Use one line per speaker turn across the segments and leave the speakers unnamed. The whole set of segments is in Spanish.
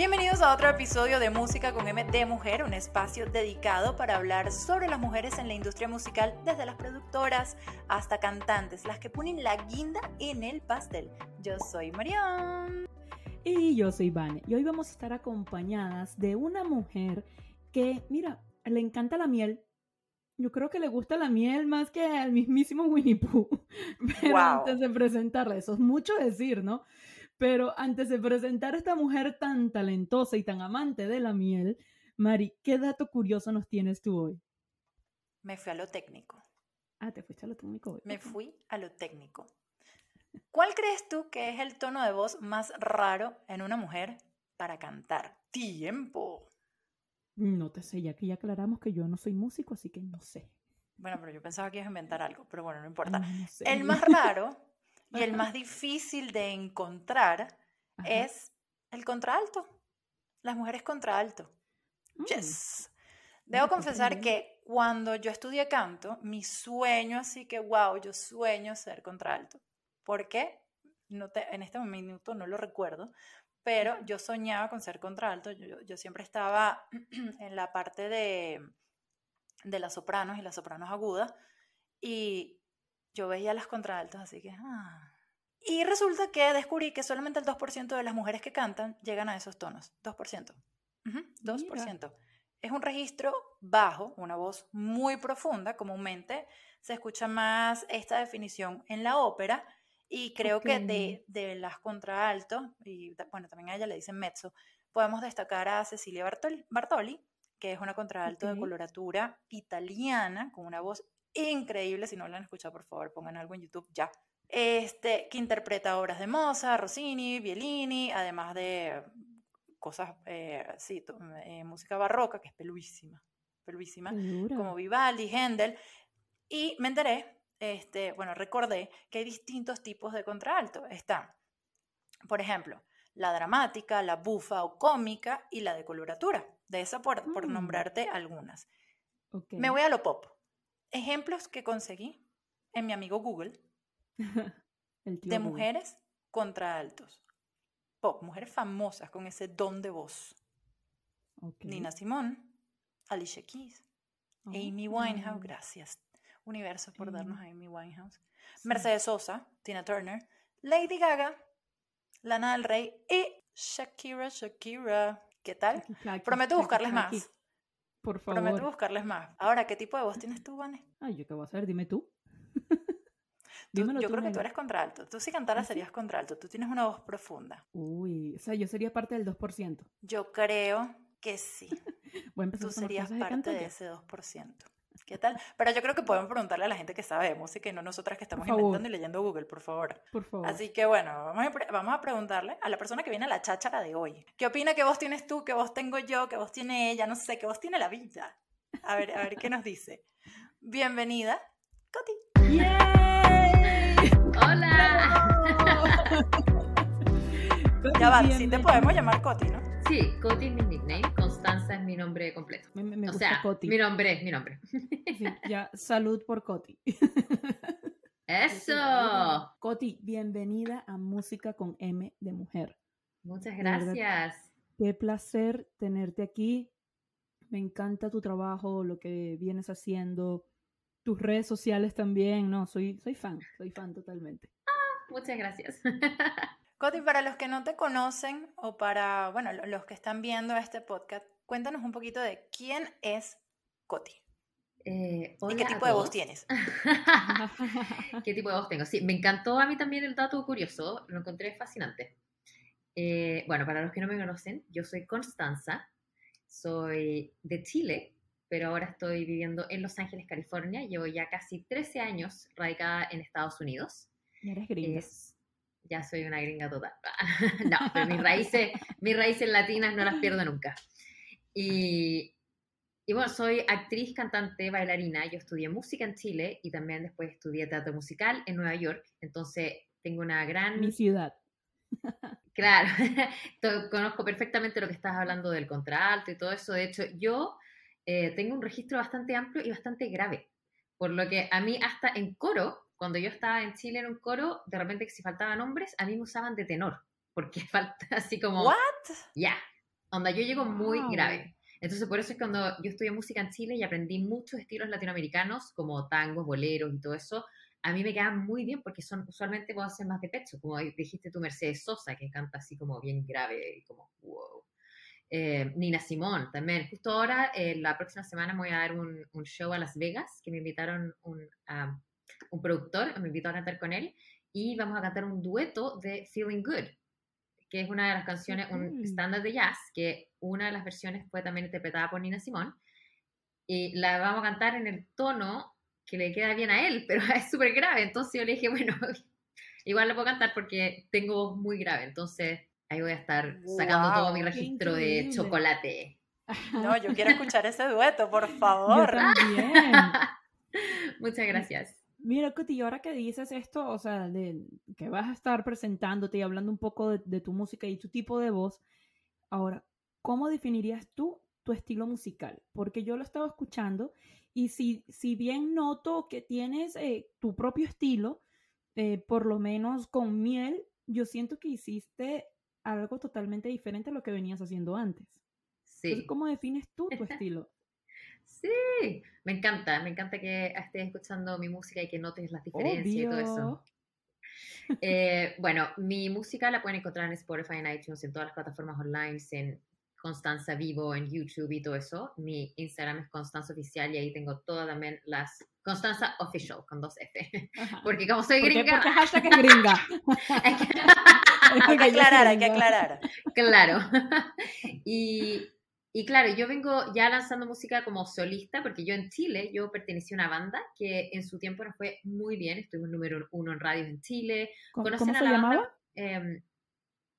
Bienvenidos a otro episodio de Música con M de Mujer, un espacio dedicado para hablar sobre las mujeres en la industria musical, desde las productoras hasta cantantes, las que ponen la guinda en el pastel. Yo soy Marion.
Y yo soy Vane. Y hoy vamos a estar acompañadas de una mujer que, mira, le encanta la miel. Yo creo que le gusta la miel más que al mismísimo Winnie Pooh. Pero antes de presentarla, eso es mucho decir, ¿no? Pero antes de presentar a esta mujer tan talentosa y tan amante de la miel, Mari, ¿qué dato curioso nos tienes tú hoy?
Me fui a lo técnico.
Ah, te fuiste a lo técnico hoy.
Me fui a lo técnico. ¿Cuál crees tú que es el tono de voz más raro en una mujer para cantar? Tiempo.
No te sé, ya que ya aclaramos que yo no soy músico, así que no sé.
Bueno, pero yo pensaba que ibas a inventar algo, pero bueno, no importa. El más raro y el más difícil de encontrar es el contralto. Las mujeres contralto. Mm. Yes. Debo confesar que cuando yo estudié canto, mi sueño, así que wow, yo sueño ser contralto. ¿Por qué? No te, en este minuto no lo recuerdo, pero yo soñaba con ser contralto. Yo, yo siempre estaba en la parte de, de las sopranos y las sopranos agudas y yo veía las contraltos, así que... Ah. Y resulta que descubrí que solamente el 2% de las mujeres que cantan llegan a esos tonos. 2%. 2%. Es un registro bajo, una voz muy profunda. Comúnmente se escucha más esta definición en la ópera. Y creo que de, de, las contraaltos, y bueno, también a ella le dicen mezzo, podemos destacar a Cecilia Bartoli, Bartoli que es una contralto de coloratura italiana, con una voz increíble. Si no la han escuchado, por favor, pongan algo en YouTube ya. Este, que interpreta obras de Mozart, Rossini, Bielini, además de cosas, eh, sí, eh, música barroca, que es peluísima, peluísima, como Vivaldi, Händel. Y me enteré, este, bueno, recordé que hay distintos tipos de contralto. Está, por ejemplo, la dramática, la bufa o cómica y la de coloratura. De esa por, por mm. nombrarte algunas. Me voy a lo pop. Ejemplos que conseguí en mi amigo Google de mujeres contra altos. Pop, mujeres famosas con ese don de voz. Nina Simone, Alicia Keys, Amy Winehouse, gracias universo por darnos a Amy Winehouse, Mercedes Sosa, Tina Turner, Lady Gaga, Lana del Rey y Shakira, Shakira. ¿Qué tal? Prometo buscarles más.
Por favor.
Prometo buscarles más. Ahora, ¿qué tipo de voz tienes tú, Vane?
Ay, ¿yo qué voy a hacer? Dime tú.
yo creo que tú eres contralto. Tú si cantaras ¿Ah, serías contralto. Tú tienes una voz profunda.
Uy, o sea, yo sería parte del 2%.
Yo creo que sí. tú serías parte de ese 2%. ¿Qué tal? Pero yo creo que podemos preguntarle a la gente que sabe de música y no nosotras que estamos inventando y leyendo Google, por favor.
Por favor.
Así que bueno, vamos a, vamos a preguntarle a la persona que viene a la cháchara de hoy. ¿Qué opina que voz tienes tú, qué voz tengo yo, qué voz tiene ella? No sé, qué voz tiene la vida. A ver, a ver qué nos dice. Bienvenida, Coti.
¡Yay! ¡Hola!
ya va, sí te podemos llamar Coti, ¿no?
Sí, Coti es mi nickname, Constanza es mi nombre completo.
Me, o sea, Coti.
mi nombre es mi nombre.
ya, salud por Coti.
¡Eso!
Coti, bienvenida a Música con M de Mujer.
Muchas gracias.
Qué placer tenerte aquí. Me encanta tu trabajo, lo que vienes haciendo, tus redes sociales también. No, soy, soy fan, soy fan totalmente.
Ah, muchas gracias.
Coti, para los que no te conocen o para, bueno, los que están viendo este podcast, cuéntanos un poquito de quién es Coti.
Eh,
¿Y qué tipo de voz tienes?
¿Qué tipo de voz tengo? Sí, me encantó a mí también el dato curioso, lo encontré fascinante. Eh, bueno, para los que no me conocen, yo soy Constanza, soy de Chile, pero ahora estoy viviendo en Los Ángeles, California. Llevo ya casi 13 años radicada en Estados Unidos.
Eres gringa
ya soy una gringa total. no, pero mis raíces, mis raíces latinas no las pierdo nunca. Y, y bueno, soy actriz, cantante, bailarina. Yo estudié música en Chile y también después estudié teatro musical en Nueva York. Entonces tengo una gran...
Mi ciudad.
Claro, conozco perfectamente lo que estás hablando del contralto y todo eso. De hecho, yo eh, tengo un registro bastante amplio y bastante grave. Por lo que a mí hasta en coro cuando yo estaba en Chile en un coro, de repente que si faltaban hombres, a mí me usaban de tenor, porque falta así como...
¿What?
Ya, Onda, yo llego muy grave. Entonces, por eso es cuando yo estudié música en Chile y aprendí muchos estilos latinoamericanos, como tangos, boleros y todo eso, a mí me quedan muy bien porque son usualmente puedo hacer más de pecho, como dijiste tú, Mercedes Sosa, que canta así como bien grave y como wow. Eh, Nina Simón también. Justo ahora, eh, la próxima semana, me voy a dar un, un, show a Las Vegas, que me invitaron un, un productor, me invitó a cantar con él, y vamos a cantar un dueto de Feeling Good, que es una de las canciones, un estándar de jazz, que una de las versiones fue también interpretada por Nina Simón. Y la vamos a cantar en el tono que le queda bien a él, pero es súper grave. Entonces yo le dije, bueno, igual lo puedo cantar porque tengo voz muy grave. Entonces ahí voy a estar sacando todo mi registro de chocolate.
No, yo quiero escuchar ese dueto, por favor.
también.
Muchas gracias.
Mira, Coti, ahora que dices esto, o sea, de que vas a estar presentándote y hablando un poco de, tu música y tu tipo de voz, ahora, ¿cómo definirías tú tu estilo musical? Porque yo lo estaba escuchando y si, si bien noto que tienes eh, tu propio estilo, eh, por lo menos con miel, yo siento que hiciste algo totalmente diferente a lo que venías haciendo antes. Sí. ¿cómo defines tú tu estilo?
Sí, me encanta, me encanta que estés escuchando mi música y que notes las diferencias y todo eso. Eh, bueno, mi música la pueden encontrar en Spotify, en iTunes, en todas las plataformas online, en Constanza Vivo, en YouTube y todo eso. Mi Instagram es Constanza Oficial y ahí tengo todas también las Constanza Official con dos F. Porque como soy gringa.
Porque hashtag es gringa.
hay que aclarar, hay que aclarar.
Claro. Y y claro, yo vengo ya lanzando música como solista, porque yo en Chile, yo pertenecí a una banda que en su tiempo nos fue muy bien, estuvimos número uno en radios en Chile.
¿Cómo, se llamaba?
Em,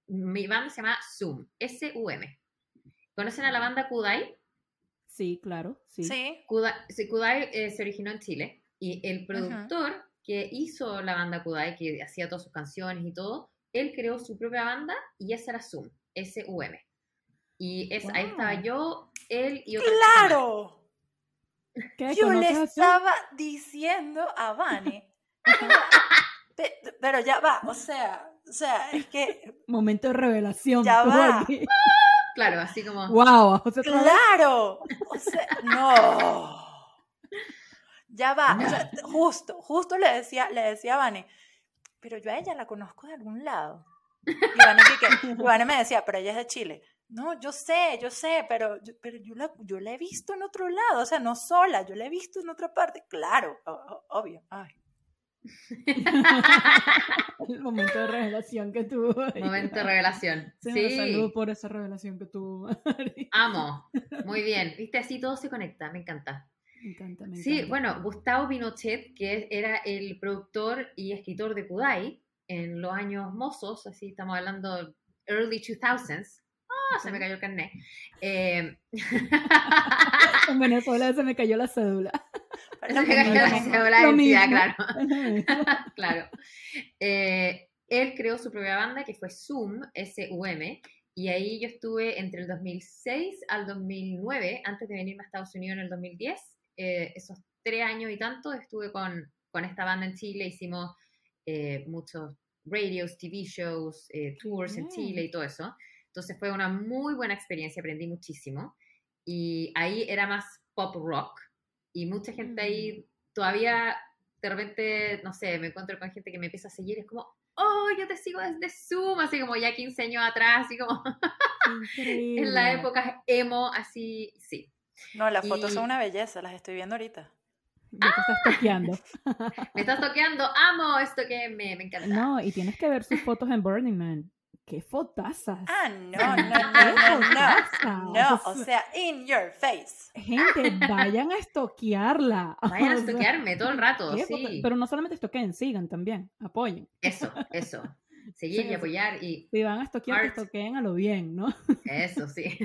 mi banda se llama Zoom, S-U-M. ¿Conocen a la banda Kudai?
Sí, claro, sí.
Sí.
Kudai, eh, se originó en Chile y el productor que hizo la banda Kudai, que hacía todas sus canciones y todo, él creó su propia banda y esa era Zoom, S-U-M. Y es, ahí estaba yo, él y otra
¡Claro! Yo le estaba diciendo a Vane. pero ya va, o sea, o sea, es que.
Momento de revelación.
Ya va.
Claro, así como.
¡Wow!
¡Claro! O sea, no. Ya va. O sea, justo, justo le decía, le decía a Vane, pero yo a ella la conozco de algún lado. Y Vane, y Vane me decía, pero ella es de Chile. No, yo sé, yo sé, pero, pero yo, la, yo la he visto en otro lado, o sea, no sola, yo la he visto en otra parte, claro, obvio. Ay.
El momento de revelación que tuvo.
Momento de revelación.
Sí, sí. saludo por esa revelación que tuvo.
Amo. Muy bien. Viste, así todo se conecta. Me encanta.
Me encanta, me
Sí, bueno, Gustavo Pinochet, que era el productor y escritor de Kudai en los años mozos, así estamos hablando early 2000s, se me cayó el carnet. Eh,
en Venezuela se me cayó la cédula.
Se me cayó la cédula claro. claro. Eh, él creó su propia banda que fue Zoom, S-U-M, y ahí yo estuve entre el 2006 al 2009, antes de venirme a Estados Unidos en el 2010. Eh, esos tres años y tanto estuve con, con esta banda en Chile, hicimos muchos radios, TV shows, tours en Chile y todo eso. Entonces fue una muy buena experiencia, aprendí muchísimo. Y ahí era más pop rock y mucha gente ahí mm. todavía, de repente, no sé, me encuentro con gente que me empieza a seguir, es como, oh, yo te sigo desde Zoom, así como ya 15 años atrás, así como en la época emo, así, sí.
No, las fotos son una belleza, las estoy viendo ahorita.
Me estás toqueando.
me estás toqueando, amo esto que me, me encanta.
No, y tienes que ver sus fotos en Burning Man qué fotazas.
Ah, no, no, no, no, no. o sea, in your face.
Gente, vayan a estoquearla.
Vayan a estoquearme todo el rato, sí.
Pero no solamente estoqueen, sigan también, apoyen.
Eso, eso. Seguir y apoyar y...
Si van a estoquear, que estoqueen a lo bien, ¿no?
Eso, sí.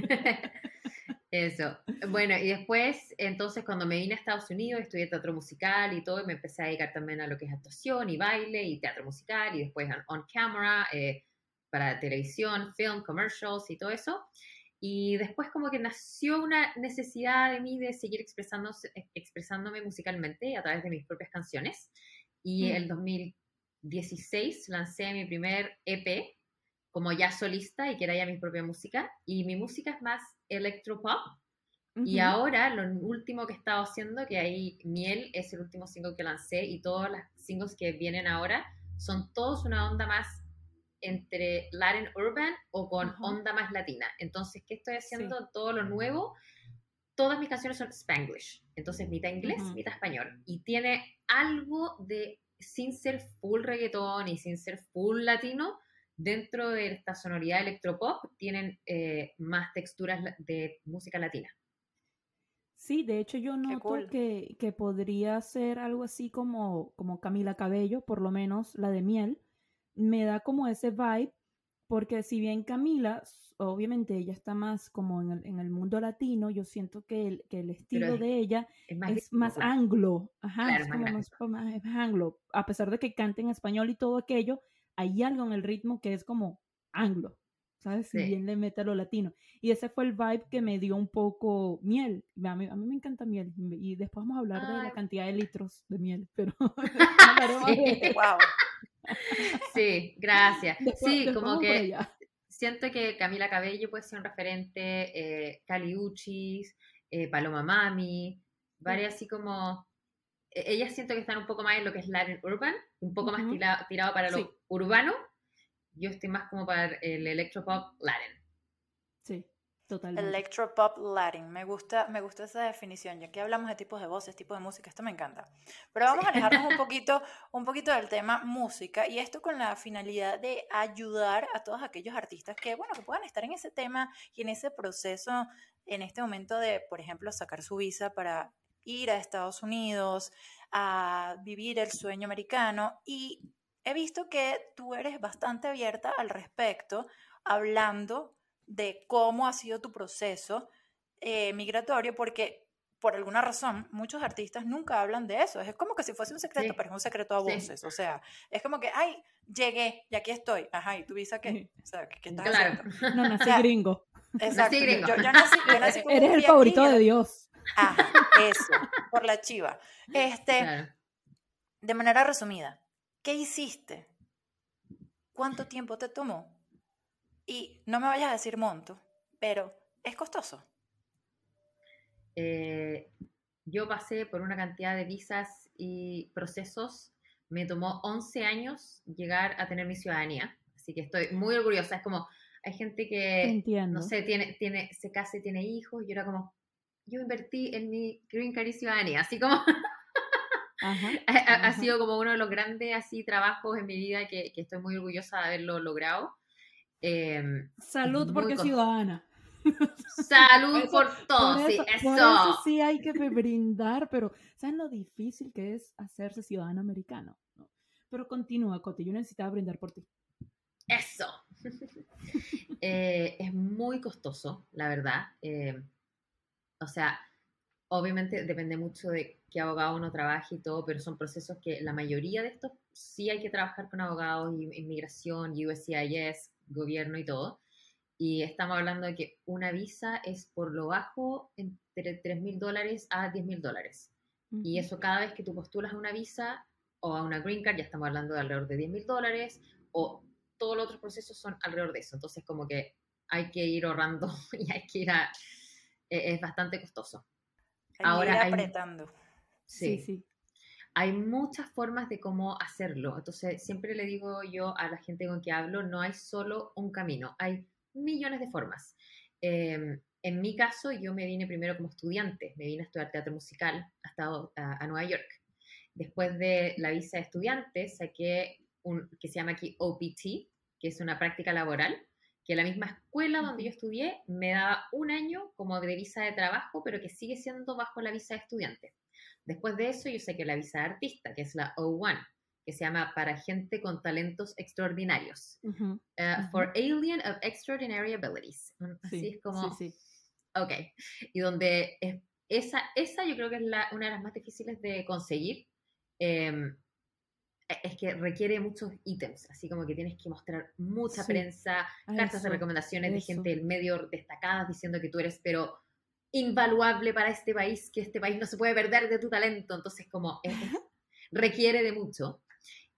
Eso. Bueno, y después, entonces, cuando me vine a Estados Unidos, estudié teatro musical y todo, y me empecé a dedicar también a lo que es actuación y baile y teatro musical, y después on, camera, eh, para televisión, film, commercials y todo eso. Y después como que nació una necesidad de mí de seguir expresándome musicalmente a través de mis propias canciones. Y en el 2016 lancé mi primer EP como ya solista y quiera ya mi propia música. Y mi música es más electropop. Y ahora lo último que he estado haciendo, que ahí Miel es el último single que lancé y todos los singles que vienen ahora son todos una onda más entre Latin Urban o con onda más latina. Entonces, ¿qué estoy haciendo? Todo lo nuevo. Todas mis canciones son Spanglish. Entonces, mitad inglés, mitad español. Y tiene algo de, sin ser full reggaetón y sin ser full latino, dentro de esta sonoridad electropop, tienen eh, más texturas de música latina.
Sí, de hecho yo noto que, que, podría ser algo así como, como Camila Cabello, por lo menos la de Miel. Me da como ese vibe, porque si bien Camila, obviamente ella está más como en el, en el mundo latino, yo siento que el, que el estilo de ella es más, anglo. Ajá, es como más, anglo. A pesar de que cante en español y todo aquello, hay algo en el ritmo que es como anglo. ¿sabes? Si bien le mete a lo latino. Y ese fue el vibe que me dio un poco miel. A mí, a mí me encanta miel. Y después vamos a hablar de la cantidad de litros de miel, pero
sí. wow. Sí, gracias. sí, como que siento que Camila Cabello puede ser un referente, eh, Cali Uchis, eh, Paloma Mami, varias así como... E, ellas siento que están un poco más en lo que es Latin Urban, un poco más tirado para lo urbano, yo estoy más como para el electropop Latin.
Totalmente.
Electropop Latin, me gusta, me gusta esa definición, ya que hablamos de tipos de voces, tipos de música, esto me encanta. Pero vamos a alejarnos un poquito, un poquito del tema música y esto con la finalidad de ayudar a todos aquellos artistas que, bueno, que puedan estar en ese tema y en ese proceso en este momento de, por ejemplo, sacar su visa para ir a Estados Unidos, a vivir el sueño americano y he visto que tú eres bastante abierta al respecto, hablando de cómo ha sido tu proceso eh, migratorio, porque por alguna razón muchos artistas nunca hablan de eso. Es como que si fuese un secreto, pero es un secreto a voces. O sea, es como que, ay, llegué y aquí estoy. Ajá, ¿y tu visa qué? O sea, ¿qué, estás claro. haciendo?
No, nací gringo.
Exacto. gringo. Yo, nací, yo nací
Eres el favorito de Dios.
Ajá, eso, por la chiva. Este, de manera resumida, ¿Qué hiciste? ¿Cuánto tiempo te tomó? Y no me vayas a decir monto, pero es costoso.
Eh, yo pasé por una cantidad de visas y procesos. Me tomó 11 años llegar a tener mi ciudadanía. Así que estoy muy orgullosa. Es como, hay gente que, no sé, tiene, tiene, se casa y tiene hijos. Y yo era como, yo invertí en mi green card y ciudadanía. Así como, ha, sido como uno de los grandes así trabajos en mi vida que, estoy muy orgullosa de haberlo logrado.
Em, Salud porque ciudadana.
Salud por todo, sí, eso.
sí hay que brindar, pero ¿sabes lo difícil que es hacerse ciudadano americano? Pero continúa, Coti, yo necesitaba brindar por ti.
Eso. Eh, es muy costoso, la verdad. Eh, o sea, obviamente depende mucho de qué abogado uno trabaje y todo, pero son procesos que la mayoría de estos sí hay que trabajar con abogados, inmigración, USCIS, gobierno y todo. Y estamos hablando de que una visa es por lo bajo entre 3 mil dólares a 10 mil dólares. Y eso cada vez que tú postulas a una visa o a una green card, ya estamos hablando de alrededor de 10 mil dólares, o todos los otros procesos son alrededor de eso. Entonces, como que hay que ir ahorrando y hay que ir a... E, es bastante costoso.
Ahora apretando.
Sí, sí. Hay muchas formas de cómo hacerlo. Entonces, siempre le digo yo a la gente con que hablo, no hay solo un camino, hay millones de formas. Em, en mi caso, yo me vine primero como estudiante, me vine a estudiar teatro musical hasta a, a Nueva York. Después de la visa de estudiante, saqué un que se llama aquí OPT, que es una práctica laboral, que la misma escuela donde yo estudié me daba un año como de visa de trabajo, pero que sigue siendo bajo la visa de estudiante. Después de eso, yo sé que la visa de artista, que es la O1, que se llama para gente con talentos extraordinarios. Eh, for Alien of Extraordinary Abilities. Así es como... Sí, sí. Ok. Y donde esa, esa yo creo que es la, una de las más difíciles de conseguir. Em, e, es que requiere muchos ítems, así como que tienes que mostrar mucha prensa, cartas de recomendaciones de gente del medio destacadas diciendo que tú eres, pero invaluable para este país, que este país no se puede perder de tu talento, entonces como requiere de mucho.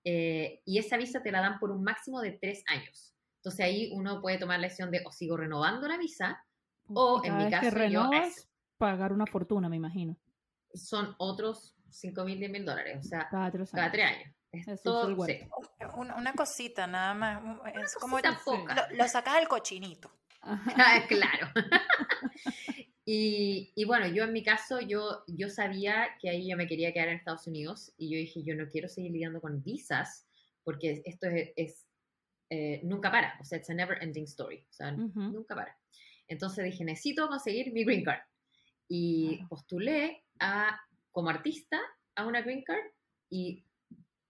Eh, y esa visa te la dan por un máximo de tres años. Entonces ahí uno puede tomar la decisión de o sigo renovando la visa o en mi caso
que renovas, pagar una fortuna, me imagino.
Son otros 5 mil, 10 mil dólares, o sea,
cada tres
años. Cada tres años. Es todo,
una, cosita nada más, es como lo, lo, sacas del cochinito.
claro. y, y, bueno, yo en mi caso, yo, yo sabía que ahí yo me quería quedar en Estados Unidos y yo dije, yo no quiero seguir lidiando con visas porque esto es, eh, nunca para, o sea, it's a never ending story, o sea, nunca para. Entonces dije, necesito conseguir mi green card. Y postulé a, como artista a una green card y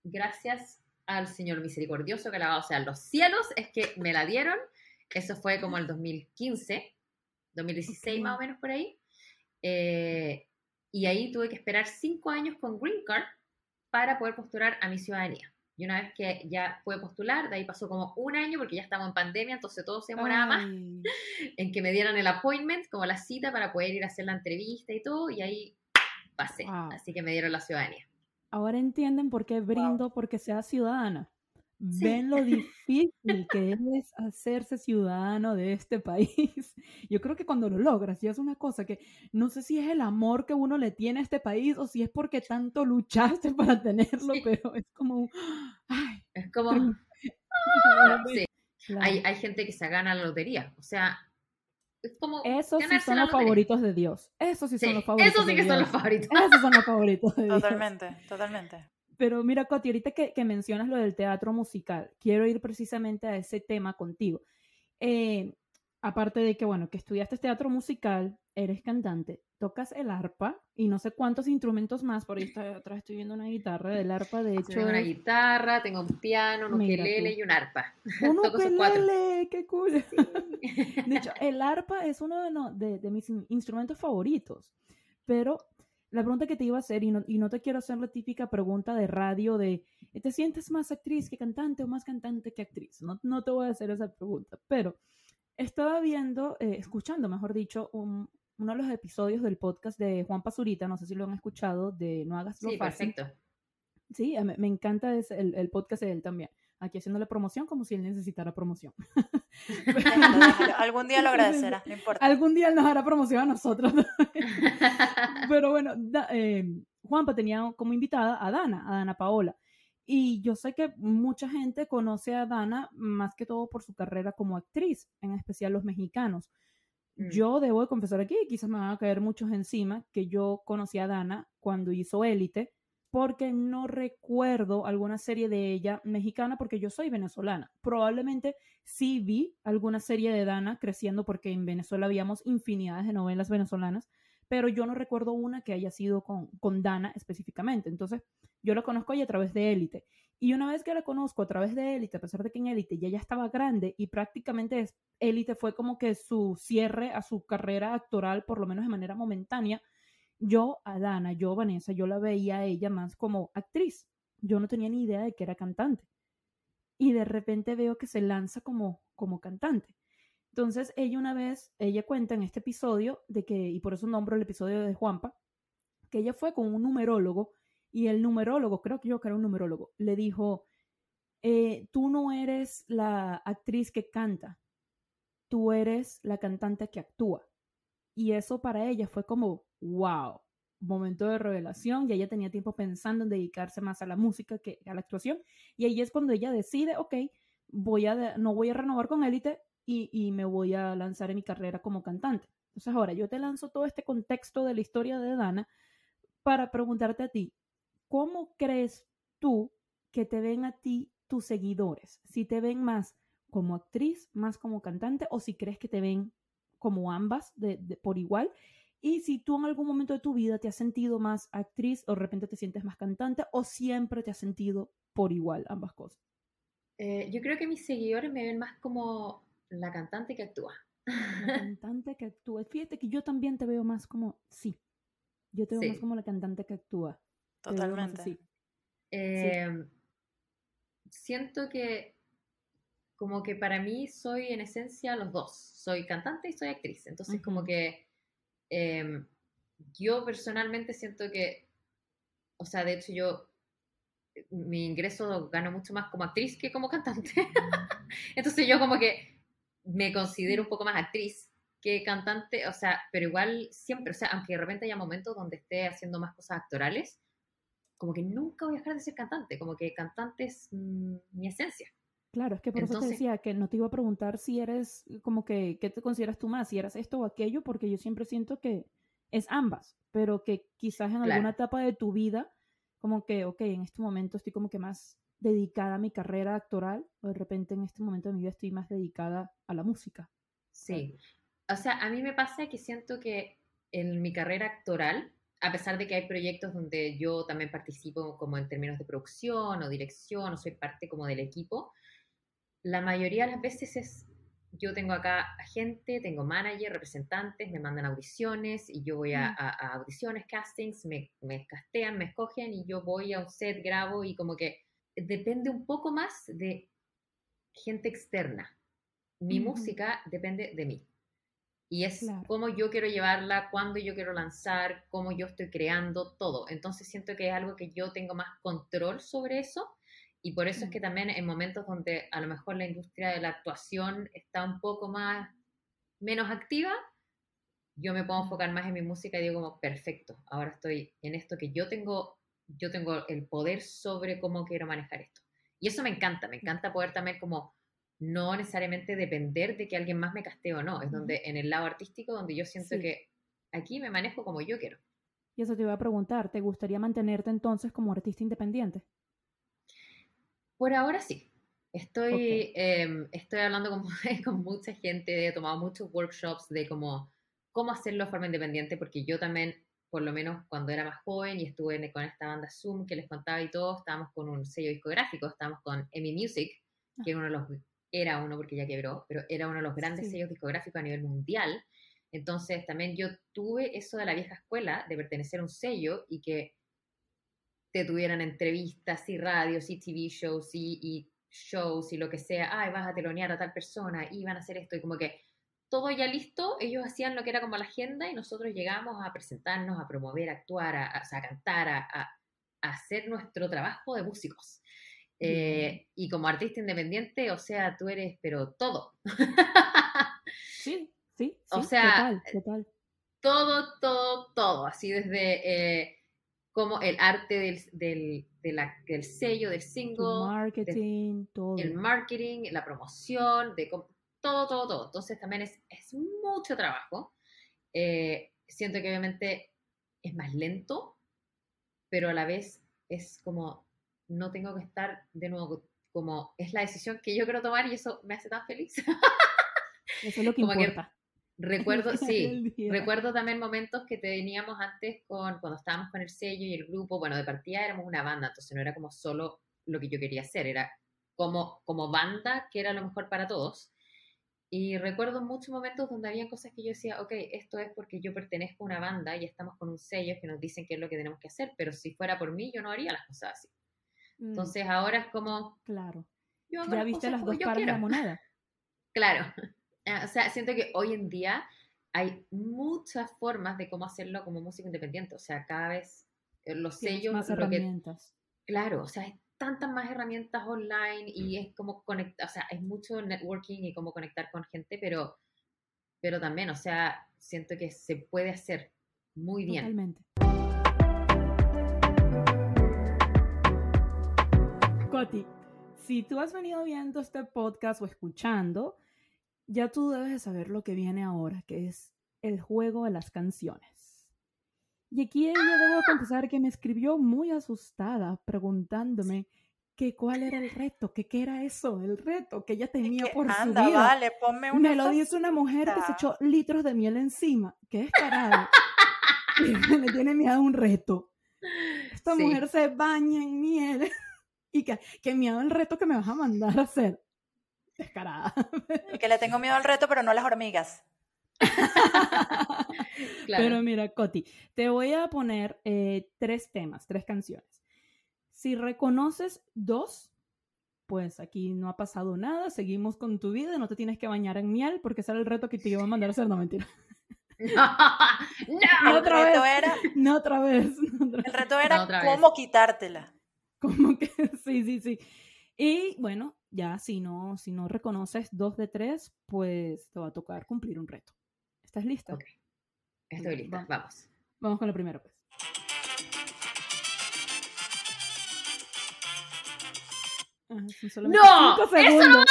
gracias al Señor misericordioso que la o sea, los cielos es que me la dieron. Eso fue como el 2015, 2016 más o menos por ahí. Eh, y ahí tuve que esperar cinco años con Green Card para poder postular a mi ciudadanía. Y una vez que ya pude postular, de ahí pasó como un año porque ya estamos en pandemia, entonces todo se demoraba más en que me dieran el appointment, como la cita para poder ir a hacer la entrevista y todo, y ahí pasé. Así que me dieron la ciudadanía.
Ahora entienden por qué brindo porque sea ciudadana. Ven lo difícil que es hacerse ciudadano de este país. Yo creo que cuando lo logras, ya es una cosa que no sé si es el amor que uno le tiene a este país o si es porque tanto luchaste para tenerlo, pero es como...
es como... sí. hay, hay gente que se gana la lotería. O sea, es como
Esos sí son los favoritos de Dios. Esos sí, son los favoritos.
Esos sí que son los favoritos.
Esos son los favoritos de
Dios. Totalmente, totalmente.
Pero mira, Coti, ahorita que, que, mencionas lo del teatro musical, quiero ir precisamente a ese tema contigo. Eh, aparte de que, bueno, que estudiaste teatro musical, eres cantante, tocas el arpa y no sé cuántos instrumentos más, por ahí está, atrás estoy viendo una guitarra del arpa, de hecho.
Tengo una guitarra, tengo un piano, un ukelele y un arpa.
Un ukelele, qué cool. De hecho, el arpa es uno de, de, de mis instrumentos favoritos, pero la pregunta que te iba a hacer, y no, y no, te quiero hacer la típica pregunta de radio de, ¿te sientes más actriz que cantante o más cantante que actriz? No, no te voy a hacer esa pregunta, pero estaba viendo, eh, escuchando, mejor dicho, un, uno de los episodios del podcast de Juan Pazurita, no sé si lo han escuchado, de No hagas lo
sí, Perfecto.
Sí, me, me encanta el, el, podcast de él también. Aquí haciéndole promoción como si él necesitara promoción.
Algún día lo agradecerá, no importa.
Algún día él nos hará promoción a nosotros. Pero bueno, eh, Juanpa tenía como invitada a Dana, a Dana Paola. Y yo sé que mucha gente conoce a Dana más que todo por su carrera como actriz, en especial los mexicanos. Mm. Yo debo de confesar aquí, quizás me van a caer muchos encima, que yo conocí a Dana cuando hizo Élite, porque no recuerdo alguna serie de ella mexicana porque yo soy venezolana. Probablemente sí vi alguna serie de Dana creciendo porque en Venezuela habíamos infinidades de novelas venezolanas, pero yo no recuerdo una que haya sido con, con Dana específicamente. Entonces, yo la conozco ahí a través de Élite. Y una vez que la conozco a través de Élite, a pesar de que en Élite ya ya estaba grande y prácticamente Élite fue como que su cierre a su carrera actoral, por lo menos de manera momentánea, yo a Dana, yo Vanessa, yo la veía a ella más como actriz. Yo no tenía ni idea de que era cantante. Y de repente veo que se lanza como, como cantante. Entonces ella una vez, ella cuenta en este episodio de que, y por eso nombro el episodio de Juanpa, que ella fue con un numerólogo y el numerólogo, creo que yo que era un numerólogo, le dijo, eh, tú no eres la actriz que canta, tú eres la cantante que actúa. Y eso para ella fue como, wow, momento de revelación y ella tenía tiempo pensando en dedicarse más a la música que a la actuación. Y ahí es cuando ella decide, ok, voy a, no voy a renovar con élite y, y me voy a lanzar en mi carrera como cantante. Entonces ahora yo te lanzo todo este contexto de la historia de Dana para preguntarte a ti, ¿cómo crees tú que te ven a ti tus seguidores? Si te ven más como actriz, más como cantante, o si crees que te ven como ambas de, por igual. Y si tú en algún momento de tu vida te has sentido más actriz o de repente te sientes más cantante o siempre te has sentido por igual ambas cosas.
Eh, yo creo que mis seguidores me ven más como la cantante que actúa.
La cantante que actúa. Fíjate que yo también te veo más como, sí, yo te veo más como la cantante que actúa.
Totalmente. Sí.
Em, siento que como que para mí soy en esencia los dos. Soy cantante y soy actriz. Entonces, como que em, yo personalmente siento que, o sea, de hecho yo mi ingreso gano mucho más como actriz que como cantante. Entonces yo como que me considero un poco más actriz que cantante, o sea, pero igual siempre, o sea, aunque de repente haya momentos donde esté haciendo más cosas actorales, como que nunca voy a dejar de ser cantante, como que cantante es mm, mi esencia.
Claro, es que por eso te decía que no te iba a preguntar si eres como que, ¿qué te consideras tú más? Si eras esto o aquello, porque yo siempre siento que es ambas, pero que quizás en alguna etapa de tu vida, como que, ok, en este momento estoy como que más dedicada a mi carrera actoral, o de repente en este momento de mi vida estoy más dedicada a la música.
Sí, o sea, a mí me pasa que siento que en mi carrera actoral, a pesar de que hay proyectos donde yo también participo como en términos de producción o dirección, o soy parte como del equipo, la mayoría de las veces es, yo tengo acá gente, tengo manager, representantes, me mandan audiciones y yo voy a, mm. audiciones, castings, me, me castean, me escogen y yo voy a un set, grabo y como que depende un poco más de gente externa. Mi música depende de mí. Y es cómo yo quiero llevarla, cuándo yo quiero lanzar, cómo yo estoy creando, todo. Entonces siento que es algo que yo tengo más control sobre eso y por eso es que también en momentos donde a lo mejor la industria de la actuación está un poco más, menos activa, yo me puedo enfocar más en mi música y digo como, perfecto, ahora estoy en esto que yo tengo, yo tengo el poder sobre cómo quiero manejar esto. Y eso me encanta, me encanta poder también como no necesariamente depender de que alguien más me castee o no, es donde en el lado artístico donde yo siento que aquí me manejo como yo quiero.
Y eso te iba a preguntar, ¿te gustaría mantenerte entonces como artista independiente?
Por ahora sí. Estoy, em, estoy hablando con, con, mucha gente, he tomado muchos workshops de cómo, cómo hacerlo de forma independiente, porque yo también, por lo menos cuando era más joven y estuve con esta banda Zoom que les contaba y todo, estábamos con un sello discográfico, estábamos con EMI Music, que era uno de los, era uno porque ya quebró, pero era uno de los grandes sellos discográficos a nivel mundial. Entonces también yo tuve eso de la vieja escuela, de pertenecer a un sello y que te tuvieran entrevistas y radios y TV shows y, shows y lo que sea, ay, vas a telonear a tal persona y van a hacer esto y como que todo ya listo, ellos hacían lo que era como la agenda y nosotros llegamos a presentarnos, a promover, a actuar, a, cantar, a, hacer nuestro trabajo de músicos. Eh, y como artista independiente, o sea, tú eres, pero todo.
Sí, sí, sí
o sea, total, todo, todo, todo, así desde... Eh, como el arte del, del, del sello, del single,
marketing, todo.
el marketing, la promoción, de todo, todo, todo. Entonces también es, es mucho trabajo. Eh, siento que obviamente es más lento, pero a la vez es como, no tengo que estar de nuevo, como es la decisión que yo quiero tomar y eso me hace tan feliz.
Eso es lo que importa.
Recuerdo, sí, recuerdo también momentos que teníamos antes con, cuando estábamos con el sello y el grupo, bueno, de partida éramos una banda, entonces no era como solo lo que yo quería hacer, era como, como banda que era lo mejor para todos. Y recuerdo muchos momentos donde había cosas que yo decía, ok, esto es porque yo pertenezco a una banda y estamos con un sello que nos dicen qué es lo que tenemos que hacer, pero si fuera por mí yo no haría las cosas así. Mm. Entonces ahora es como...
Claro. ya viste las dos caras de la moneda.
claro. Ah, o sea, siento que hoy en día hay muchas formas de cómo hacerlo como músico independiente. O sea, cada vez eh, los sellos...
Más herramientas.
claro, o sea, hay tantas más herramientas online y es como conectar, o sea, hay mucho networking y cómo conectar con gente, pero, pero también, o sea, siento que se puede hacer muy bien.
Totalmente. Coti, si tú has venido viendo este podcast o escuchando, ya tú debes de saber lo que viene ahora, que es el juego de las canciones. Y aquí ella debo confesar que me escribió muy asustada preguntándome que cuál era el reto, que qué era eso, el reto que ella tenía por su vida.
Vale, ponme una
me lo dice una mujer que se echó litros de miel encima, que es carada. le tiene miedo a un reto. Esta mujer se baña en miel y que, que miedo el reto que me vas a mandar a hacer descarada.
Que le tengo miedo al reto, pero no a las hormigas.
Pero mira, Coti, te voy a poner eh, tres temas, tres canciones. Si reconoces dos, pues aquí no ha pasado nada, seguimos con tu vida, no te tienes que bañar en miel porque ese era el reto que te iba a mandar a hacer, no mentira.
no,
otra vez. Era, no otra vez.
El reto era cómo quitártela.
Como que sí, sí, sí. Y bueno, ya si no, si no reconoces dos de tres, pues te va a tocar cumplir un reto. ¿Estás lista?
Ok. Estoy lista, vamos.
Vamos con la primera, pues.
¡No! ¡Eso no ¡No!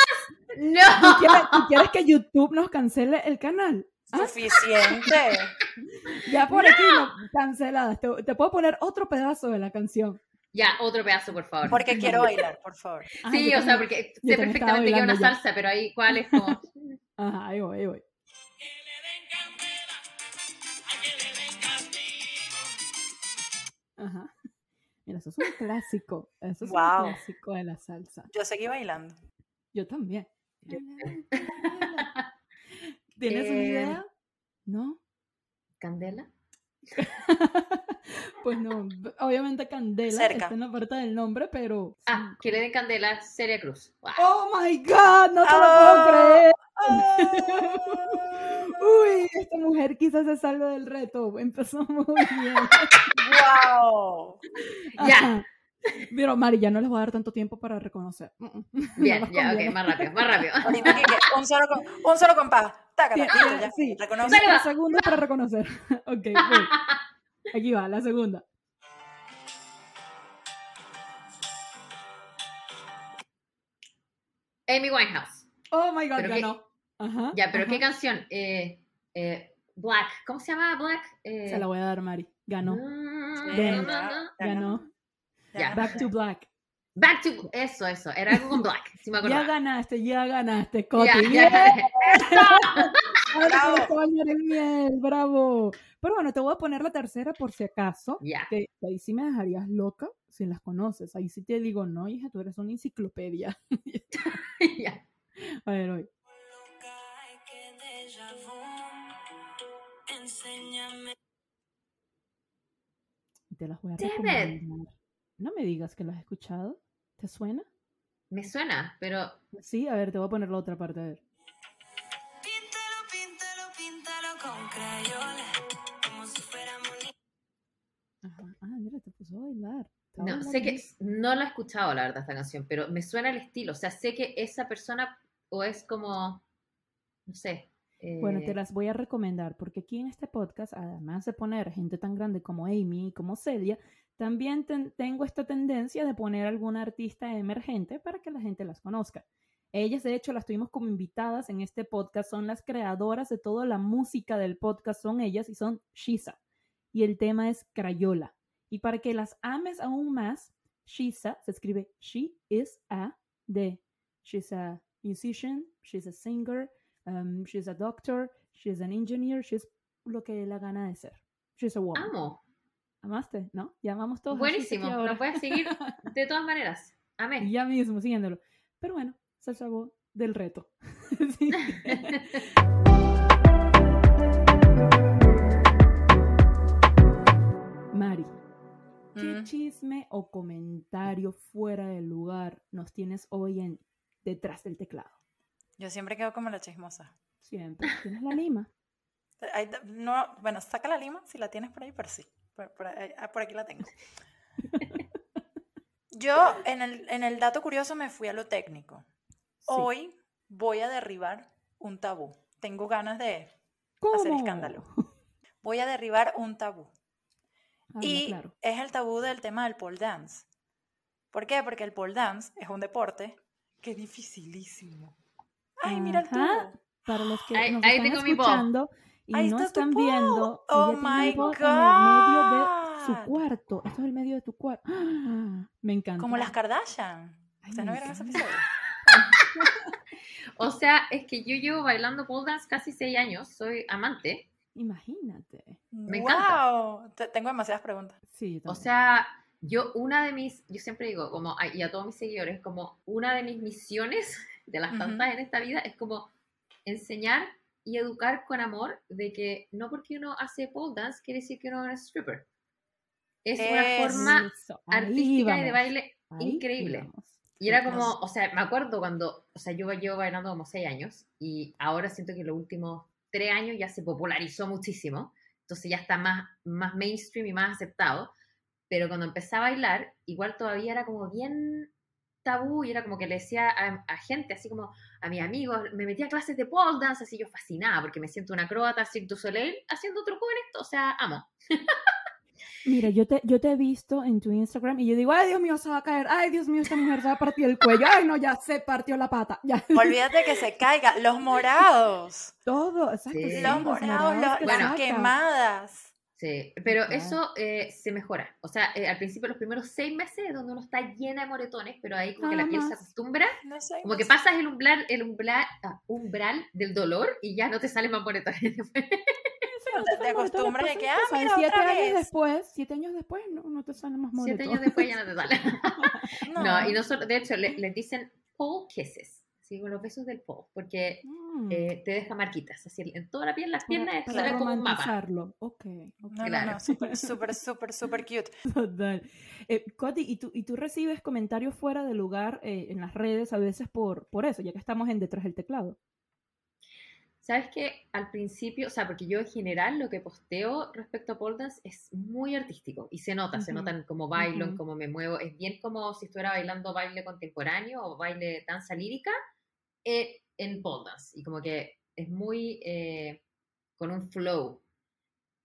¿Tú quieres, que YouTube nos cancele el canal?
¿Ah? Suficiente.
ya por aquí, canceladas. Te, puedo poner otro pedazo de la canción.
Ya, otro pedazo, por favor.
Porque quiero bailar, por favor.
sí, o sea, porque sé perfectamente que es una salsa, pero ahí, ¿cuál es como?
Ajá, ahí voy, ahí voy. Ajá. Mira, eso es un clásico. Eso es un clásico de la salsa.
Yo seguí bailando.
Yo también. ¿Tienes una idea? ¿No?
¿Candela?
pues no, obviamente Candela está en la parte del nombre, pero.
Ah, que le den Candela Seria Cruz.
¡Oh my god! ¡No te lo puedo ah. creer! Uy, esta mujer quizás se salga del reto. Empezó muy bien.
¡Wow!
Ya. Pero Mari, ya no les voy a dar tanto tiempo para reconocer. Mm,
mm. Bien, ya, ok, más rápido, más rápido.
un solo, un solo compás. Tácata,
sí, La segunda para reconocer. ok, voy. Aquí va, la segunda.
Amy Winehouse.
Oh my god, ganó.
Ajá, ya, pero ¿qué canción? Eh, eh, Black. ¿Cómo se llama Black?
Eh, se la voy a dar, Mari. Ganó. Mm, ganó. Back to Black.
Back to. Eso, eso. Era algo con Black. Si me
ya ganaste, ya ganaste, Coti. Ya, bravo. miel, bravo. Pero bueno, te voy a poner la tercera por si acaso.
Ya.
Que ahí sí me dejarías loca si las conoces. Ahí sí te digo, no, hija, tú eres una enciclopedia.
Ya.
A ver, hoy. Te las voy a recomendar. No me digas que lo has escuchado. ¿Te suena?
Me suena, pero.
Sí, a ver, te voy a poner la otra parte, a ver. Ajá. Ah, mira, te puso a bailar.
No, sé que no la he escuchado, la verdad, esta canción, pero me suena el estilo. O sea, sé que esa persona o es como, no sé.
Bueno, te eh las voy a recomendar porque aquí en este podcast, además de poner gente tan grande como Amy y como Celia, también tengo esta tendencia de poner alguna artista emergente para que la gente las conozca. Ellas, de hecho, las tuvimos como invitadas en este podcast, son las creadoras de toda la música del podcast, son ellas y son Shisa. Y el tema es Crayola. Y para que las ames aún más, Shisa se escribe She is a de. She's a musician, she's a singer, um, she's a doctor, she's an engineer, she's lo que la gana de ser. She's a woman.
Amo.
¿Amaste? ¿No? Ya vamos todos.
Buenísimo, lo puedes seguir de todas maneras. Amén.
Ya mismo, siguiéndolo. Pero bueno, se salvó del reto. Mari, ¿qué mm. chisme o comentario fuera del lugar nos tienes hoy en detrás del teclado?
Yo siempre quedo como la chismosa.
Siempre. ¿Tienes la lima?
no, bueno, saca la lima si la tienes por ahí, pero sí. Ah, por, aquí la tengo. Yo en el, dato curioso me fui a lo técnico. Hoy voy a derribar un tabú. Tengo ganas de hacer escándalo. Voy a derribar un tabú. y es el tabú del tema del pole dance. ¿Por qué? Porque el pole dance es un deporte que es dificilísimo. Ay, mira el tubo.
Para los que nos están escuchando, y no están viendo.
Oh my God.
En el medio de su cuarto. Esto es el medio de tu cuarto. Me encanta.
Como las Kardashian. o sea, no vieron ese episodio.
o sea, es que yo llevo bailando pole dance casi seis años. Soy amante.
Imagínate.
Me wow.
Tengo demasiadas preguntas.
Sí.
O sea, yo una de mis, yo siempre digo, como, y a todos mis seguidores, como una de mis misiones de las tantas en esta vida es como enseñar y educar con amor de que no porque uno hace pole dance quiere decir que uno es stripper. Es una forma artística y de baile increíble. Y era como, o sea, me acuerdo cuando, o sea, yo llevo bailando como seis años y ahora siento que los últimos tres años ya se popularizó muchísimo, entonces ya está más, más mainstream y más aceptado, pero cuando empecé a bailar, igual todavía era como bien tabú y era como que le decía a, gente, así como a mis amigos, me metía a clases de pole dance, así yo fascinada, porque me siento una acróbata Cirque du Soleil haciendo truco en esto, o sea, amo.
Mira, yo te, yo te he visto en tu Instagram y yo digo, ay Dios mío, se va a caer, ay Dios mío, esta mujer se va a partir el cuello, ay no, ya se partió la pata. Ya.
Olvídate que se caiga, los morados.
Todo, exacto.
los morados, las quemadas.
Sí, pero eso eh, se mejora. O sea, eh, al principio, los primeros seis meses, donde uno está llena de moretones, pero ahí como que la piel se acostumbra, como que pasas el umbral, el umbral, ah, umbral del dolor y ya no te salen más moretones.
te, acostumbras y que, ah, mira,
siete
otra
años
vez.
después, siete años después, no, no te salen más moretones.
Siete años después ya no te salen. no. y nosotros, de hecho, les le dicen pole kisses. Sí, con los besos del pole, porque mm. eh, te deja marquitas, así en toda la piel, las piernas,
para, para como un mapa. Ok,
okay. No, claro. no, súper, súper, súper, súper cute.
Total. Eh, Coti, ¿y tú, ¿y tú recibes comentarios fuera de lugar eh, en las redes a veces por, por eso, ya que estamos en detrás del teclado?
Sabes que al principio, o sea, porque yo en general lo que posteo respecto a pole dance es muy artístico y se nota, se notan como bailo, uh cómo me muevo, es bien como si estuviera bailando baile contemporáneo o baile danza lírica, eh, en pole y como que es muy eh, con un flow.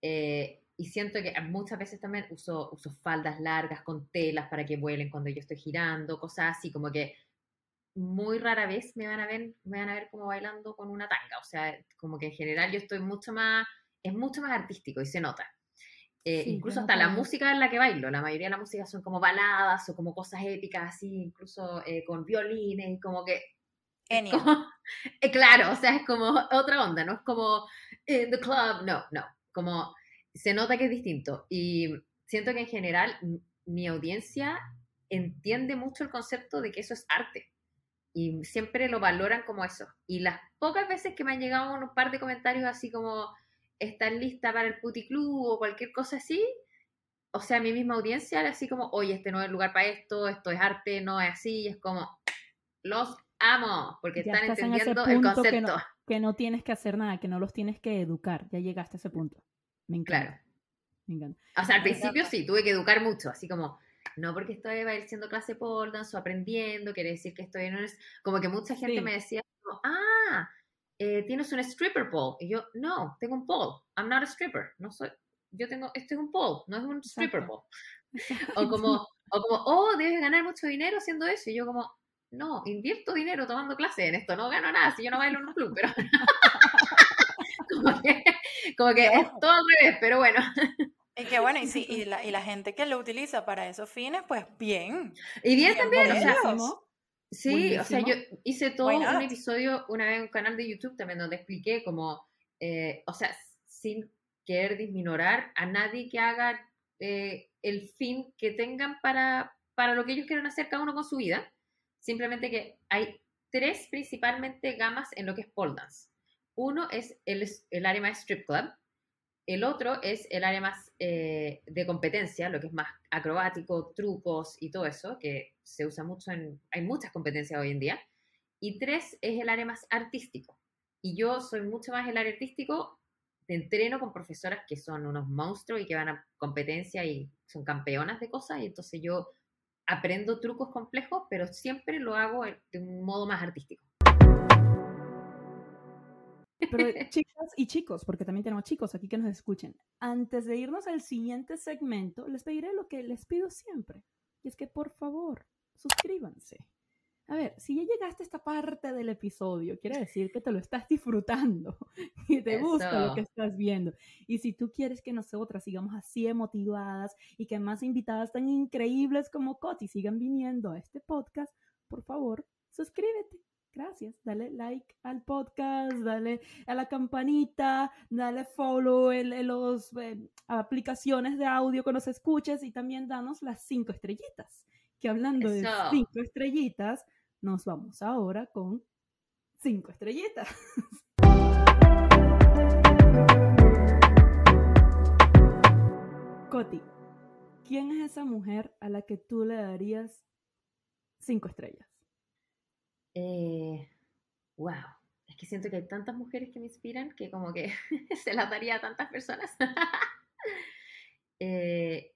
Eh, y siento que muchas veces también uso, uso faldas largas con telas para que vuelen cuando yo estoy girando, cosas así, como que muy rara vez me van a ver, me van a ver como bailando con una tanga. O sea, como que en general yo estoy mucho más, es mucho más artístico y se nota. incluso hasta la música en la que bailo, la mayoría de la música son como baladas o como cosas épicas así, incluso con violines, como que eh, claro, o sea, es como otra onda, no es como in the club, no, no, como se nota que es distinto. Y siento que en general mi audiencia entiende mucho el concepto de que eso es arte. Y siempre lo valoran como eso. Y las pocas veces que me han llegado un par de comentarios así como, ¿estás lista para el puti club o cualquier cosa así? O sea, mi misma audiencia así como, oye, este no es el lugar para esto, esto es arte, no es así. es como, los amo, porque están entendiendo el concepto.
Que no, tienes que hacer nada, que no los tienes que educar. Ya llegaste a ese punto. Me encanta.
Claro. Me encanta. O sea, al principio sí, tuve que educar mucho, así como, no porque estoy haciendo clase pole dance o aprendiendo, quiere decir que estoy en un... Como que mucha gente me decía, ah, eh, tienes un stripper pole. Y yo, no, tengo un pole. I'm not a stripper. No soy, yo tengo, este es un pole, no es un stripper pole. O como, o como, oh, debes ganar mucho dinero haciendo eso. Y yo como, no, invierto dinero tomando clases en esto, no gano nada si yo no bailo en un club, pero como que, es todo al revés, pero bueno.
Y que bueno, y, sí, y, la, y la gente que lo utiliza para esos fines, pues bien.
Y bien, también, o sea, sí, o sea, yo hice todo un episodio una vez en un canal de YouTube también donde expliqué como, eh, o sea, sin querer disminorar a nadie que haga eh, el fin que tengan para, para lo que ellos quieren hacer cada uno con su vida Simplemente que hay tres principalmente gamas en lo que es pole dance. Uno es el, el área más strip club, el otro es el área más eh, de competencia, lo que es más acrobático, trucos y todo eso, que se usa mucho en... Hay muchas competencias hoy en día. Y tres es el área más artístico. Y yo soy mucho más el área artístico. Te entreno con profesoras que son unos monstruos y que van a competencia y son campeonas de cosas. Y entonces yo aprendo trucos complejos, pero siempre lo hago de un modo más artístico.
Pero chicas y chicos, porque también tenemos chicos aquí que nos escuchen, antes de irnos al siguiente segmento, les pediré lo que les pido siempre, y es que por favor, suscríbanse. A ver, si ya llegaste a esta parte del episodio, quiere decir que te lo estás disfrutando y te gusta lo que estás viendo. Y si tú quieres que nosotras sigamos así motivadas y que más invitadas tan increíbles como Coti sigan viniendo a este podcast, por favor, suscríbete. Gracias. Dale like al podcast, dale a la campanita, dale follow en, las eh, aplicaciones de audio que nos escuches y también danos las cinco estrellitas que hablando de cinco estrellitas, nos vamos ahora con cinco estrellitas. Coti, ¿quién es esa mujer a la que tú le darías cinco estrellas?
Eh, wow, es que siento que hay tantas mujeres que me inspiran que como que se las daría a tantas personas. eh,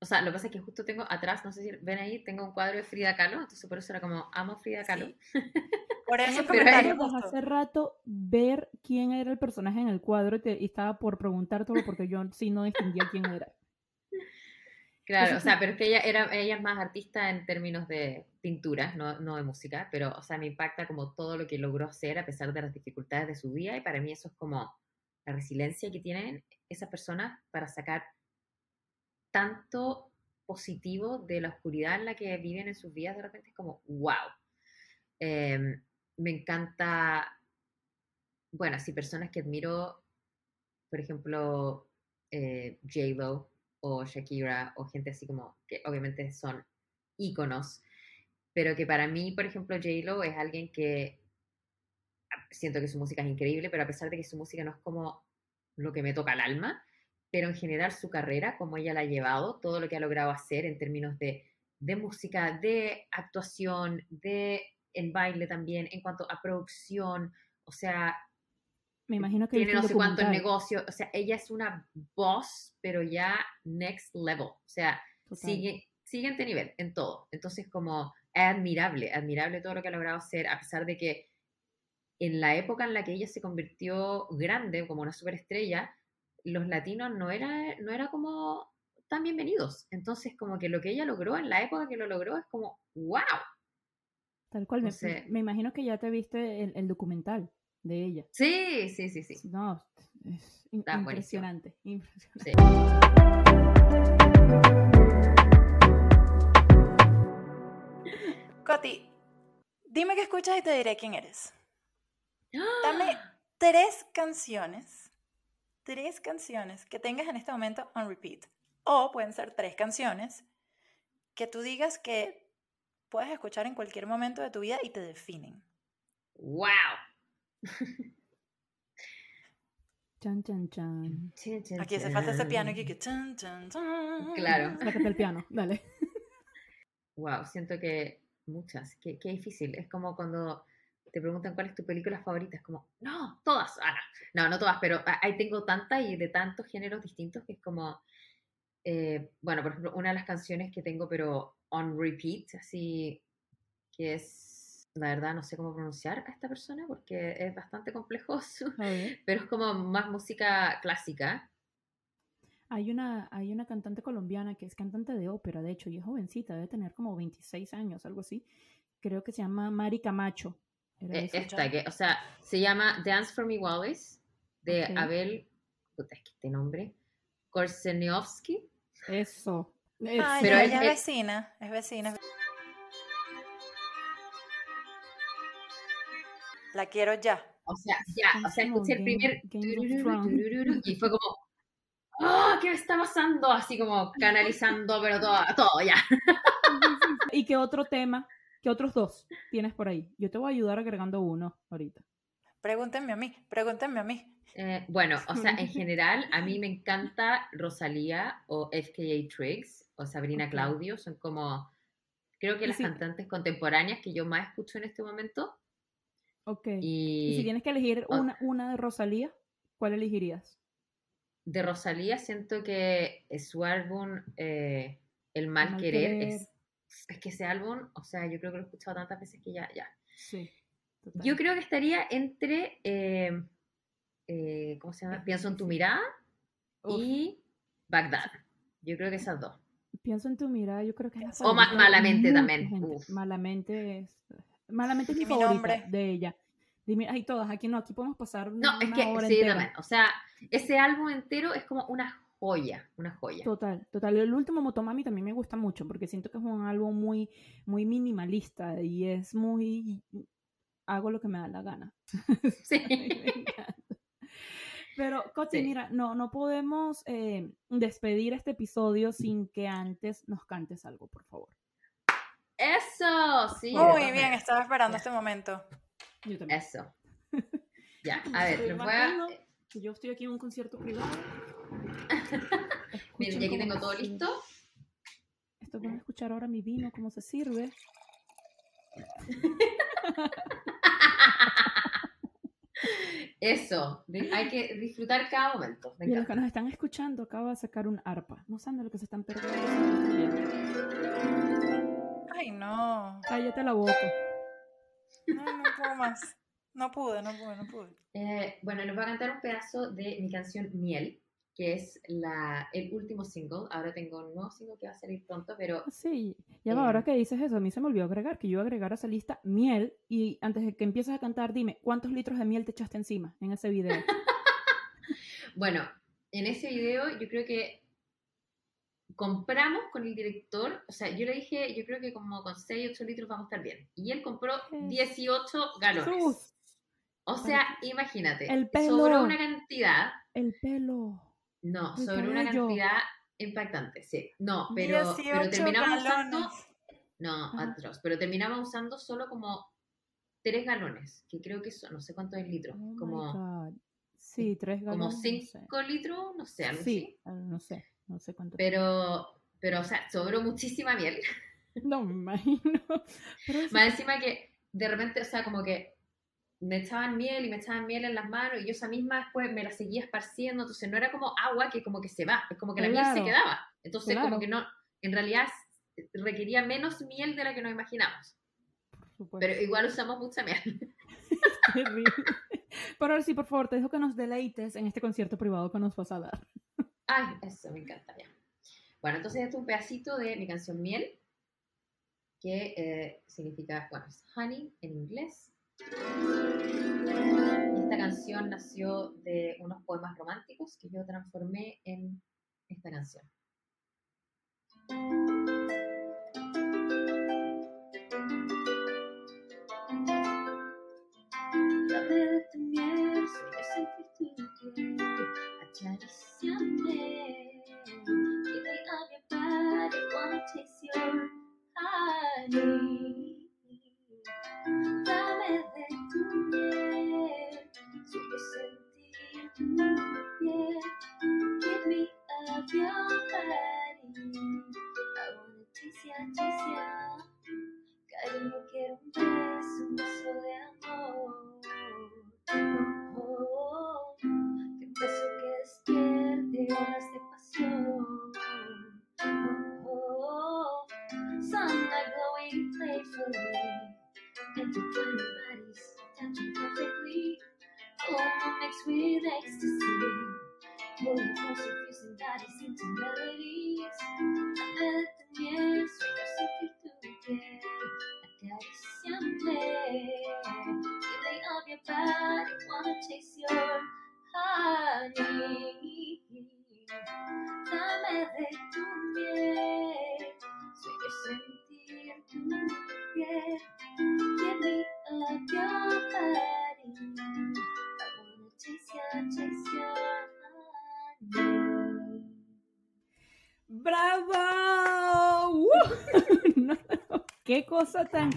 o sea, lo que pasa es que justo tengo atrás, no sé si ven ahí, tengo un cuadro de Frida Kahlo, entonces por eso era como, amo Frida Kahlo.
Por eso hace rato ver quién era el personaje en el cuadro y, te, estaba por preguntártelo porque yo sí no distinguía quién era.
Claro, o sea, pero es que ella, era, ella es más artista en términos de pintura, no, no de música, pero, o sea, me impacta como todo lo que logró hacer a pesar de las dificultades de su vida y para mí eso es como la resiliencia que tienen esas personas para sacar tanto positivo de la oscuridad en la que viven en sus vidas, de repente es como, wow. Em, me encanta, bueno, así personas que admiro, por ejemplo, eh, J-Lo o Shakira o gente así como que obviamente son íconos, pero que para mí, por ejemplo, J-Lo es alguien que siento que su música es increíble, pero a pesar de que su música no es como lo que me toca al alma, pero en general su carrera, como ella la ha llevado, todo lo que ha logrado hacer en términos de, de música, de actuación, de el baile también, en cuanto a producción, o sea,
me imagino que
tiene no sé cuántos negocios, o sea, ella es una boss, pero ya next level, o sea, sigue, siguiente nivel en todo. Entonces, como es admirable, admirable todo lo que ha logrado hacer, a pesar de que en la época en la que ella se convirtió grande, como una superestrella, los latinos no era, no era como tan bienvenidos. Entonces, como que lo que ella logró en la época que lo logró es como, wow.
Tal cual, me, imagino que ya te viste el, documental de ella.
Sí, sí, sí, sí.
No, es impresionante. impresionante.
Coti, dime qué escuchas y te diré quién eres. Dame tres canciones, tres canciones que tengas en este momento on repeat. O pueden ser tres canciones que tú digas que puedes escuchar en cualquier momento de tu vida y te definen.
¡Wow!
Chan, chan, chan.
Aquí hace falta ese piano aquí que chan, chan, chan.
Claro.
Sácate el piano, dale.
Wow, siento que muchas, qué, qué difícil. Es como cuando te preguntan cuál es tu película favorita, es como, no, todas, ah, no, no todas, pero ahí tengo tantas y de tantos géneros distintos que es como, eh, bueno, por ejemplo, una de las canciones que tengo, pero on repeat, así que es, la verdad, no sé cómo pronunciar a esta persona porque es bastante complejo, pero es como más música clásica.
Hay una, hay una cantante colombiana que es cantante de ópera, de hecho, y es jovencita, debe tener como 26 años, algo así. Creo que se llama Mari Camacho.
E, esta, que, o sea, se llama Dance for Me Wallace, de Abel, puta, es que este nombre, Korseniowski.
Eso.
pero ella es vecina, es vecina. La quiero ya.
O sea, ya, o sea, escuché el primer y fue como, ¡oh! ¿Qué me está pasando? Así como canalizando, pero todo, todo ya.
¿Y qué otro tema ¿Qué otros dos tienes por ahí? Yo te voy a ayudar agregando uno ahorita.
Pregúntenme a mí, pregúntenme a mí.
Eh, bueno, o sea, en general, a mí me encanta Rosalía o FKA Triggs o Sabrina Claudio, son como, creo que las cantantes contemporáneas que yo más escucho en este momento.
Ok. Y, si tienes que elegir una, una de Rosalía, ¿cuál elegirías?
De Rosalía siento que su álbum eh, El Mal, querer, es es que ese álbum, o sea, yo creo que lo he escuchado tantas veces que ya, ya.
Sí.
Yo creo que estaría entre, eh, eh, ¿cómo se llama? Pienso en tu mirada y Bagdad. Yo creo que esas dos.
Pienso en tu mirada, yo creo que es
O malamente también.
Malamente es, malamente es mi, favorita de ella. Dime, ay, todas, aquí no, aquí podemos pasar.
No, es que sí, también. O sea, ese álbum entero es como una joya, una joya.
Total, total. El último Motomami también me gusta mucho porque siento que es un álbum muy, muy minimalista y es muy... hago lo que me da la gana.
Sí.
Pero, Coche, mira, no, no podemos eh, despedir este episodio sin que antes nos cantes algo, por favor.
Eso, sí.
Muy bien, estaba esperando este momento.
Yo también.
Eso. Ya, a ver, voy a...
Yo estoy aquí en un concierto privado.
Miren, ya aquí tengo todo listo.
Esto van a escuchar ahora mi vino, cómo se sirve.
Eso, hay que disfrutar cada momento.
y los que nos están escuchando, acaba de sacar un arpa. No saben de lo que se están perdiendo.
Ay, no.
Cállate la boca.
No, no puedo más. No pude, no pude, no pude.
Eh, bueno, nos va a cantar un pedazo de mi canción Miel, que es la, el último single. Ahora tengo un nuevo single que va a salir pronto, pero...
Ah, sí, ya va, ahora eh, que dices eso, a mí se me olvidó agregar, que yo iba a agregar a esa lista miel y antes de que empieces a cantar, dime, ¿cuántos litros de miel te echaste encima en ese video?
bueno, en ese video yo creo que compramos con el director, o sea, yo le dije, yo creo que como con 6, 8 litros vamos a estar bien. Y él compró 18 galones. O sea, imagínate, el pelo, sobró una cantidad.
El pelo.
No, sobre una cantidad impactante, sí. No, pero, pero terminamos usando. No, atroz. Pero terminamos usando solo como tres galones, que creo que son, no sé cuántos es litros. Oh como.
Sí, tres galones.
Como cinco litros, no sé, algo
sí, No sé, no sé cuánto.
Pero, pero, o sea, sobró muchísima miel.
No me imagino.
Más encima que de repente, o sea, como que me echaban miel y me echaban miel en las manos y yo esa misma después me la seguía esparciendo, entonces no era como agua que como que se va, es como que la miel se quedaba. Entonces como que no, en realidad requería menos miel de la que nos imaginamos. Pero igual usamos mucha miel.
Terrible. Pero ahora sí, por favor, te dejo que nos deleites en este concierto privado que nos vas a dar.
Ay, eso me encanta ya. Bueno, entonces este es un pedacito de mi canción Miel, que eh, significa, bueno, honey en inglés esta canción nació de unos poemas románticos que yo transformé en esta canción. Acariciame. Give me of your body, wanna taste your honey.
Qué cosa tan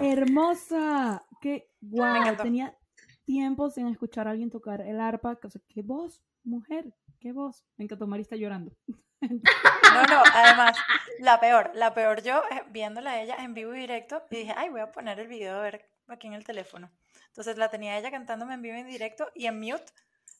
hermosa. Qué guau. Tenía tiempo sin escuchar a alguien tocar el arpa. qué voz, mujer, qué voz. Me encantó, Mari está llorando.
No, no, además, la peor, la peor yo eh, viéndola a ella en vivo y directo y dije, ay, voy a poner el video a ver aquí en el teléfono. Entonces la tenía ella cantándome en vivo y en directo y en mute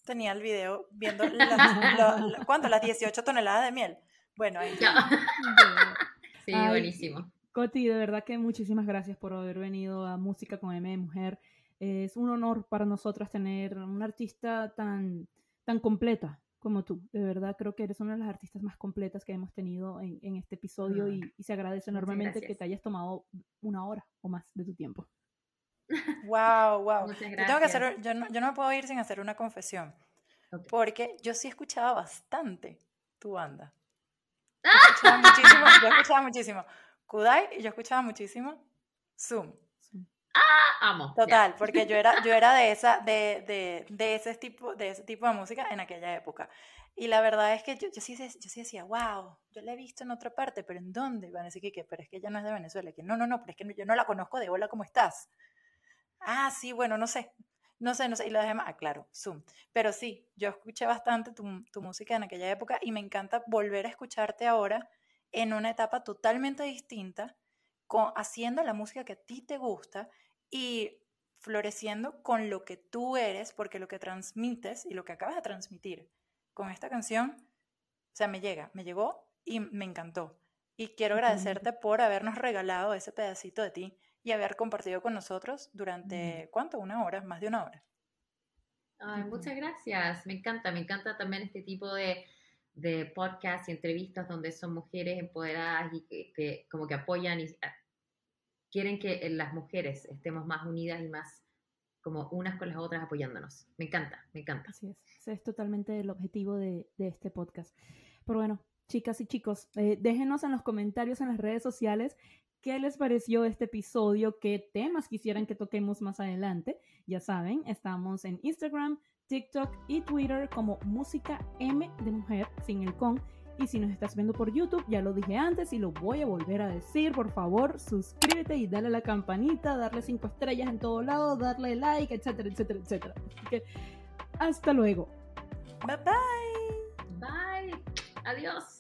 tenía el video viendo las, ¿cuánto? Las 18 toneladas de miel. Bueno, ahí.
Sí, buenísimo.
Coti, de verdad que muchísimas gracias por haber venido a Música con M de Mujer. Es un honor para nosotras tener una artista tan, tan completa como tú. De verdad creo que eres una de las artistas más completas que hemos tenido en, este episodio y, se agradece enormemente que te hayas tomado una hora o más de tu tiempo.
Wow, wow. Yo, tengo que hacer, yo, no, yo no me puedo ir sin hacer una confesión. Porque yo sí escuchaba bastante tu banda. Yo escuchaba muchísimo, yo escuchaba muchísimo. Kudai y yo escuchaba muchísimo Zoom.
Ah, amo.
Total, porque yo era, yo era de, esa, de, de, de, ese tipo, de ese tipo de música en aquella época. Y la verdad es que yo, yo, sí, yo sí decía, wow, yo la he visto en otra parte, pero ¿en dónde? van a decir que, pero es que ella no es de Venezuela. Que no, no, no, pero es que yo no la conozco de hola, ¿cómo estás? Ah, sí, bueno, no sé. No sé, no sé. Y lo dejé más, ah, claro, Zoom. Pero sí, yo escuché bastante tu, tu música en aquella época y me encanta volver a escucharte ahora en una etapa totalmente distinta, con, haciendo la música que a ti te gusta y floreciendo con lo que tú eres, porque lo que transmites y lo que acabas de transmitir con esta canción, o sea, me llega, me llegó y me encantó. Y quiero agradecerte por habernos regalado ese pedacito de ti y haber compartido con nosotros durante, ¿cuánto? Una hora, más de una hora.
Ay, muchas gracias, me encanta, me encanta también este tipo de, de podcasts y entrevistas donde son mujeres empoderadas y que, como que apoyan y ah, quieren que las mujeres estemos más unidas y más como unas con las otras apoyándonos. Me encanta, me encanta.
Así es, ese es totalmente el objetivo de, de este podcast. Pero bueno, chicas y chicos, eh, déjenos en los comentarios en las redes sociales qué les pareció este episodio, qué temas quisieran que toquemos más adelante. Ya saben, estamos en Instagram, TikTok y Twitter como Música M de Mujer, sin el con. Y si nos estás viendo por YouTube, ya lo dije antes y lo voy a volver a decir, por favor, suscríbete y dale a la campanita, darle cinco estrellas en todo lado, darle like, etcétera, etcétera, etcétera. Así que hasta luego.
Bye bye.
Bye. Adiós.